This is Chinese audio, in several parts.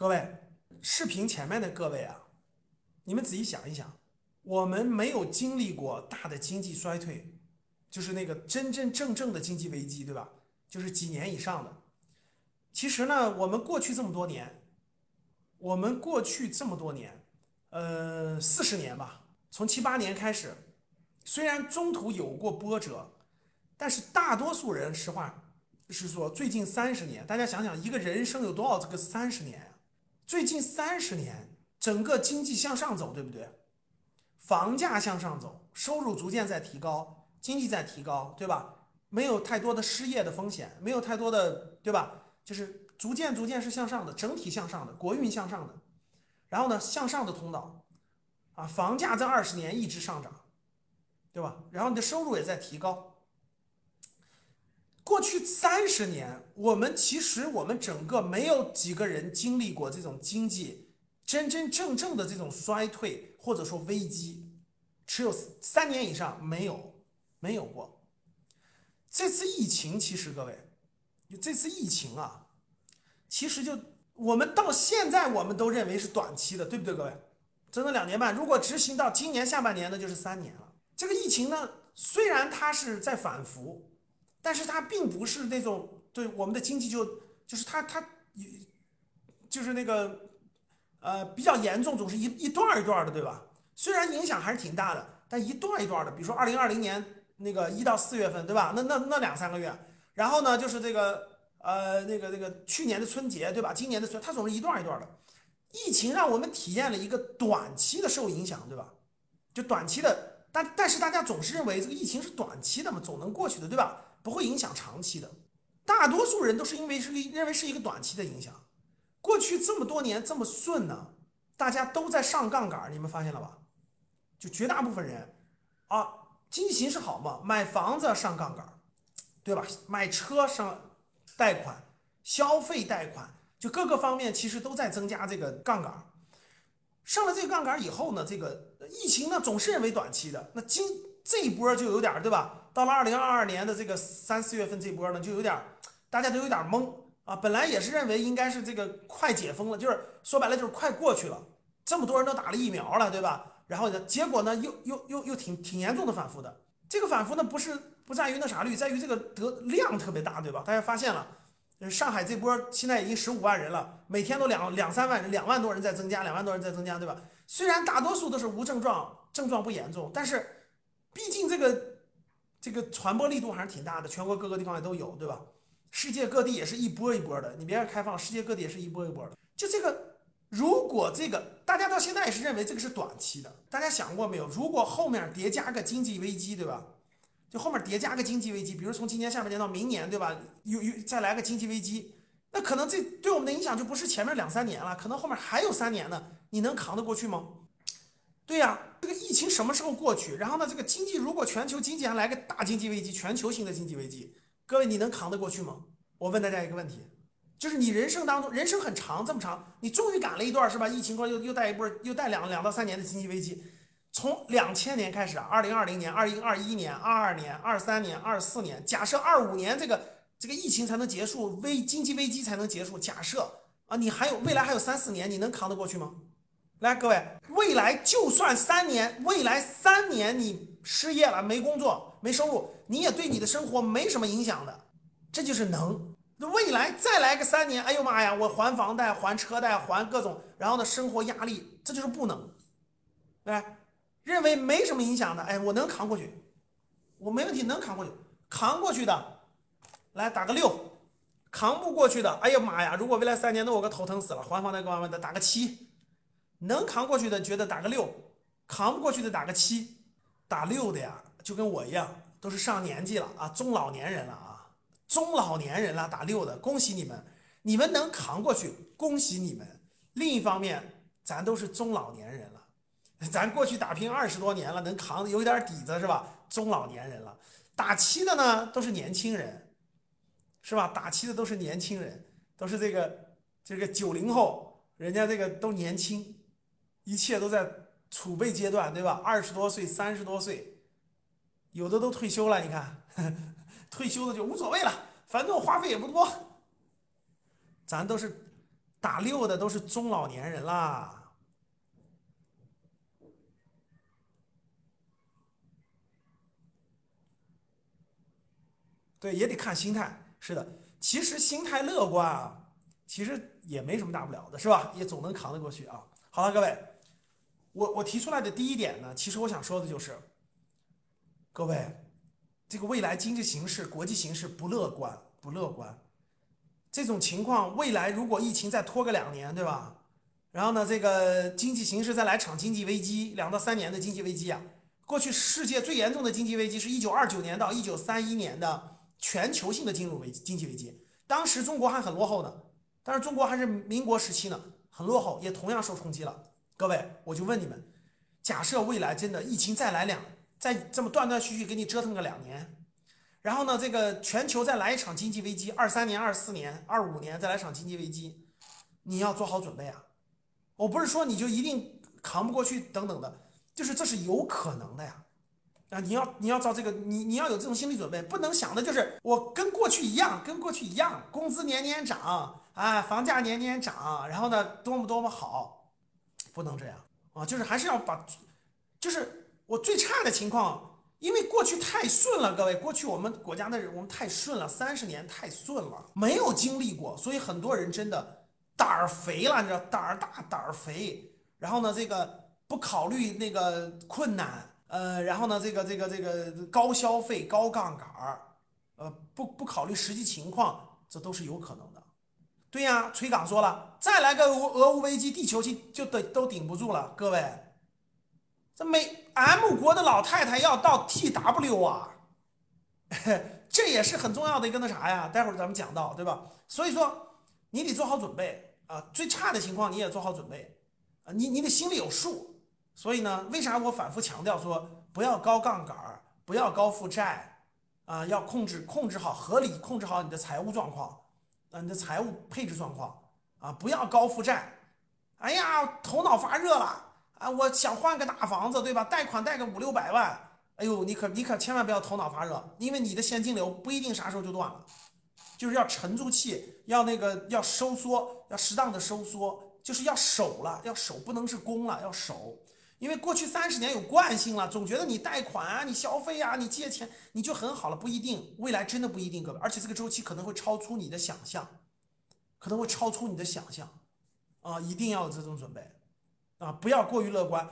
各位，视频前面的各位啊，你们仔细想一想，我们没有经历过大的经济衰退，就是那个真真正正的经济危机，对吧？就是几年以上的。其实呢，我们过去这么多年，我们过去这么多年，呃，四十年吧，从七八年开始，虽然中途有过波折，但是大多数人，实话是说，最近三十年，大家想想，一个人生有多少这个三十年？最近三十年，整个经济向上走，对不对？房价向上走，收入逐渐在提高，经济在提高，对吧？没有太多的失业的风险，没有太多的，对吧？就是逐渐逐渐是向上的，整体向上的，国运向上的，然后呢，向上的通道，啊，房价在二十年一直上涨，对吧？然后你的收入也在提高。过去三十年，我们其实我们整个没有几个人经历过这种经济真真正正的这种衰退或者说危机，持有三年以上没有没有过。这次疫情其实各位。这次疫情啊，其实就我们到现在我们都认为是短期的，对不对，各位？整整两年半，如果执行到今年下半年，那就是三年了。这个疫情呢，虽然它是在反复，但是它并不是那种对我们的经济就就是它它就是那个呃比较严重，总是一一段一段的，对吧？虽然影响还是挺大的，但一段一段的，比如说二零二零年那个一到四月份，对吧？那那那两三个月。然后呢，就是这个呃，那个那个去年的春节，对吧？今年的春，它总是一段一段的。疫情让我们体验了一个短期的受影响，对吧？就短期的，但但是大家总是认为这个疫情是短期的嘛，总能过去的，对吧？不会影响长期的。大多数人都是因为是认为是一个短期的影响。过去这么多年这么顺呢，大家都在上杠杆，你们发现了吧？就绝大部分人啊，经济形势好嘛，买房子上杠杆。对吧？买车上贷款、消费贷款，就各个方面其实都在增加这个杠杆。上了这个杠杆以后呢，这个疫情呢总是认为短期的，那今这一波就有点对吧？到了二零二二年的这个三四月份这波呢，就有点大家都有点懵啊。本来也是认为应该是这个快解封了，就是说白了就是快过去了，这么多人都打了疫苗了，对吧？然后呢，结果呢又又又又挺挺严重的反复的。这个反复呢不是。不在于那啥率，在于这个得量特别大，对吧？大家发现了，上海这波现在已经十五万人了，每天都两两三万人，两万多人在增加，两万多人在增加，对吧？虽然大多数都是无症状，症状不严重，但是毕竟这个这个传播力度还是挺大的，全国各个地方也都有，对吧？世界各地也是一波一波的，你别看开放，世界各地也是一波一波的。就这个，如果这个大家到现在也是认为这个是短期的，大家想过没有？如果后面叠加个经济危机，对吧？就后面叠加个经济危机，比如从今年下半年到明年，对吧？又又再来个经济危机，那可能这对我们的影响就不是前面两三年了，可能后面还有三年呢。你能扛得过去吗？对呀，这个疫情什么时候过去？然后呢，这个经济如果全球经济还来个大经济危机，全球性的经济危机，各位你能扛得过去吗？我问大家一个问题，就是你人生当中，人生很长，这么长，你终于赶了一段是吧？疫情过又又带一波，又带两两到三年的经济危机。从两千年开始，二零二零年、二零二一年、二二年、二三年、二四年，假设二五年这个这个疫情才能结束，危经济危机才能结束。假设啊，你还有未来还有三四年，你能扛得过去吗？来，各位，未来就算三年，未来三年你失业了，没工作，没收入，你也对你的生活没什么影响的，这就是能。那未来再来个三年，哎呦妈呀，我还房贷、还车贷、还各种，然后呢，生活压力，这就是不能，来。认为没什么影响的，哎，我能扛过去，我没问题，能扛过去。扛过去的，来打个六；扛不过去的，哎呀妈呀！如果未来三年，那我个头疼死了，还房贷各方面的，打个七。能扛过去的，觉得打个六；扛不过去的，打个七。打六的呀，就跟我一样，都是上年纪了啊，中老年人了啊，中老年人了，打六的，恭喜你们，你们能扛过去，恭喜你们。另一方面，咱都是中老年人了。咱过去打拼二十多年了，能扛有点底子是吧？中老年人了，打七的呢都是年轻人，是吧？打七的都是年轻人，都是这个这个九零后，人家这个都年轻，一切都在储备阶段，对吧？二十多岁、三十多岁，有的都退休了，你看，退休的就无所谓了，反正我花费也不多。咱都是打六的都是中老年人啦。对，也得看心态。是的，其实心态乐观啊，其实也没什么大不了的，是吧？也总能扛得过去啊。好了，各位，我我提出来的第一点呢，其实我想说的就是，各位，这个未来经济形势、国际形势不乐观，不乐观。这种情况，未来如果疫情再拖个两年，对吧？然后呢，这个经济形势再来场经济危机，两到三年的经济危机啊。过去世界最严重的经济危机是一九二九年到一九三一年的。全球性的金融危机、经济危机，当时中国还很落后呢，但是中国还是民国时期呢，很落后，也同样受冲击了。各位，我就问你们，假设未来真的疫情再来两，再这么断断续续给你折腾个两年，然后呢，这个全球再来一场经济危机，二三年、二四年、二五年再来场经济危机，你要做好准备啊！我不是说你就一定扛不过去等等的，就是这是有可能的呀。啊，你要你要照这个，你你要有这种心理准备，不能想的就是我跟过去一样，跟过去一样，工资年年涨啊，房价年年涨，然后呢，多么多么好，不能这样啊，就是还是要把，就是我最差的情况，因为过去太顺了，各位，过去我们国家的人我们太顺了，三十年太顺了，没有经历过，所以很多人真的胆儿肥了，你知道，胆儿大胆儿肥，然后呢，这个不考虑那个困难。呃，然后呢，这个这个这个高消费、高杠杆儿，呃，不不考虑实际情况，这都是有可能。对呀，崔岗说了，再来个俄俄乌危机，地球就就得都顶不住了。各位，这美 M 国的老太太要到 TW 啊，这也是很重要的一个那啥呀。待会儿咱们讲到，对吧？所以说你得做好准备啊，最差的情况你也做好准备啊，你你得心里有数。所以呢，为啥我反复强调说不要高杠杆儿，不要高负债，啊，要控制控制好合理控制好你的财务状况，啊，你的财务配置状况，啊，不要高负债。哎呀，头脑发热了啊！我想换个大房子，对吧？贷款贷个五六百万，哎呦，你可你可千万不要头脑发热，因为你的现金流不一定啥时候就断了，就是要沉住气，要那个要收缩，要适当的收缩，就是要守了，要守，不能是攻了，要守。因为过去三十年有惯性了，总觉得你贷款啊，你消费啊，你借钱你就很好了，不一定，未来真的不一定，各位，而且这个周期可能会超出你的想象，可能会超出你的想象，啊，一定要有这种准备，啊，不要过于乐观，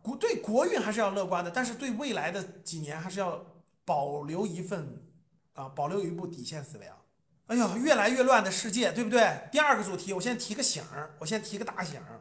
国对国运还是要乐观的，但是对未来的几年还是要保留一份，啊，保留一部底线思维啊，哎呀，越来越乱的世界，对不对？第二个主题，我先提个醒儿，我先提个大醒儿。